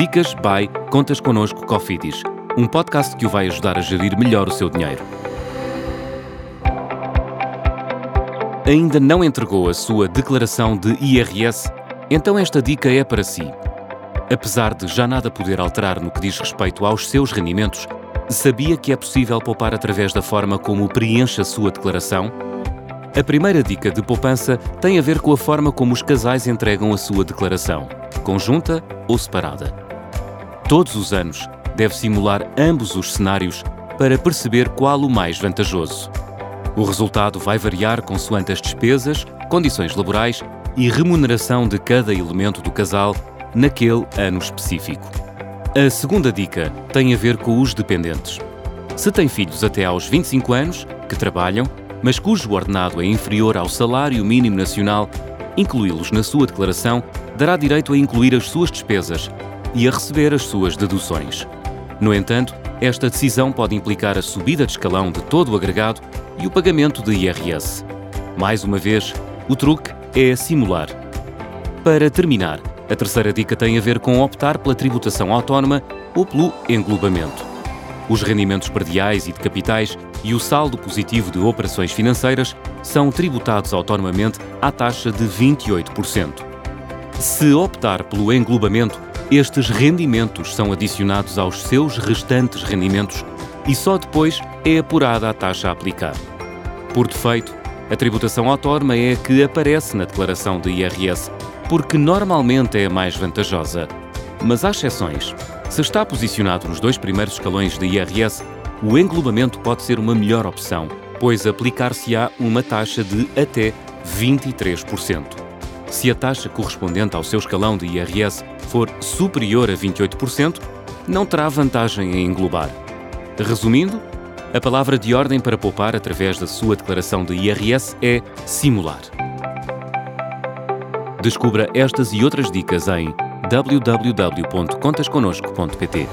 Dicas by Contas Connosco Cofidis, um podcast que o vai ajudar a gerir melhor o seu dinheiro. Ainda não entregou a sua declaração de IRS? Então esta dica é para si. Apesar de já nada poder alterar no que diz respeito aos seus rendimentos, sabia que é possível poupar através da forma como preenche a sua declaração? A primeira dica de poupança tem a ver com a forma como os casais entregam a sua declaração, conjunta ou separada. Todos os anos, deve simular ambos os cenários para perceber qual o mais vantajoso. O resultado vai variar consoante as despesas, condições laborais e remuneração de cada elemento do casal naquele ano específico. A segunda dica tem a ver com os dependentes. Se tem filhos até aos 25 anos, que trabalham, mas cujo ordenado é inferior ao salário mínimo nacional, incluí-los na sua declaração dará direito a incluir as suas despesas e a receber as suas deduções. No entanto, esta decisão pode implicar a subida de escalão de todo o agregado e o pagamento de IRS. Mais uma vez, o truque é simular. Para terminar, a terceira dica tem a ver com optar pela tributação autónoma ou pelo englobamento. Os rendimentos perdiais e de capitais e o saldo positivo de operações financeiras são tributados autonomamente à taxa de 28%. Se optar pelo englobamento, estes rendimentos são adicionados aos seus restantes rendimentos e só depois é apurada a taxa a aplicar. Por defeito, a tributação autónoma é a que aparece na declaração de IRS, porque normalmente é a mais vantajosa. Mas há exceções. Se está posicionado nos dois primeiros escalões de IRS, o englobamento pode ser uma melhor opção, pois aplicar-se-á uma taxa de até 23%. Se a taxa correspondente ao seu escalão de IRS for superior a 28%, não terá vantagem em englobar. Resumindo, a palavra de ordem para poupar através da sua declaração de IRS é simular. Descubra estas e outras dicas em www.contasconosco.pt.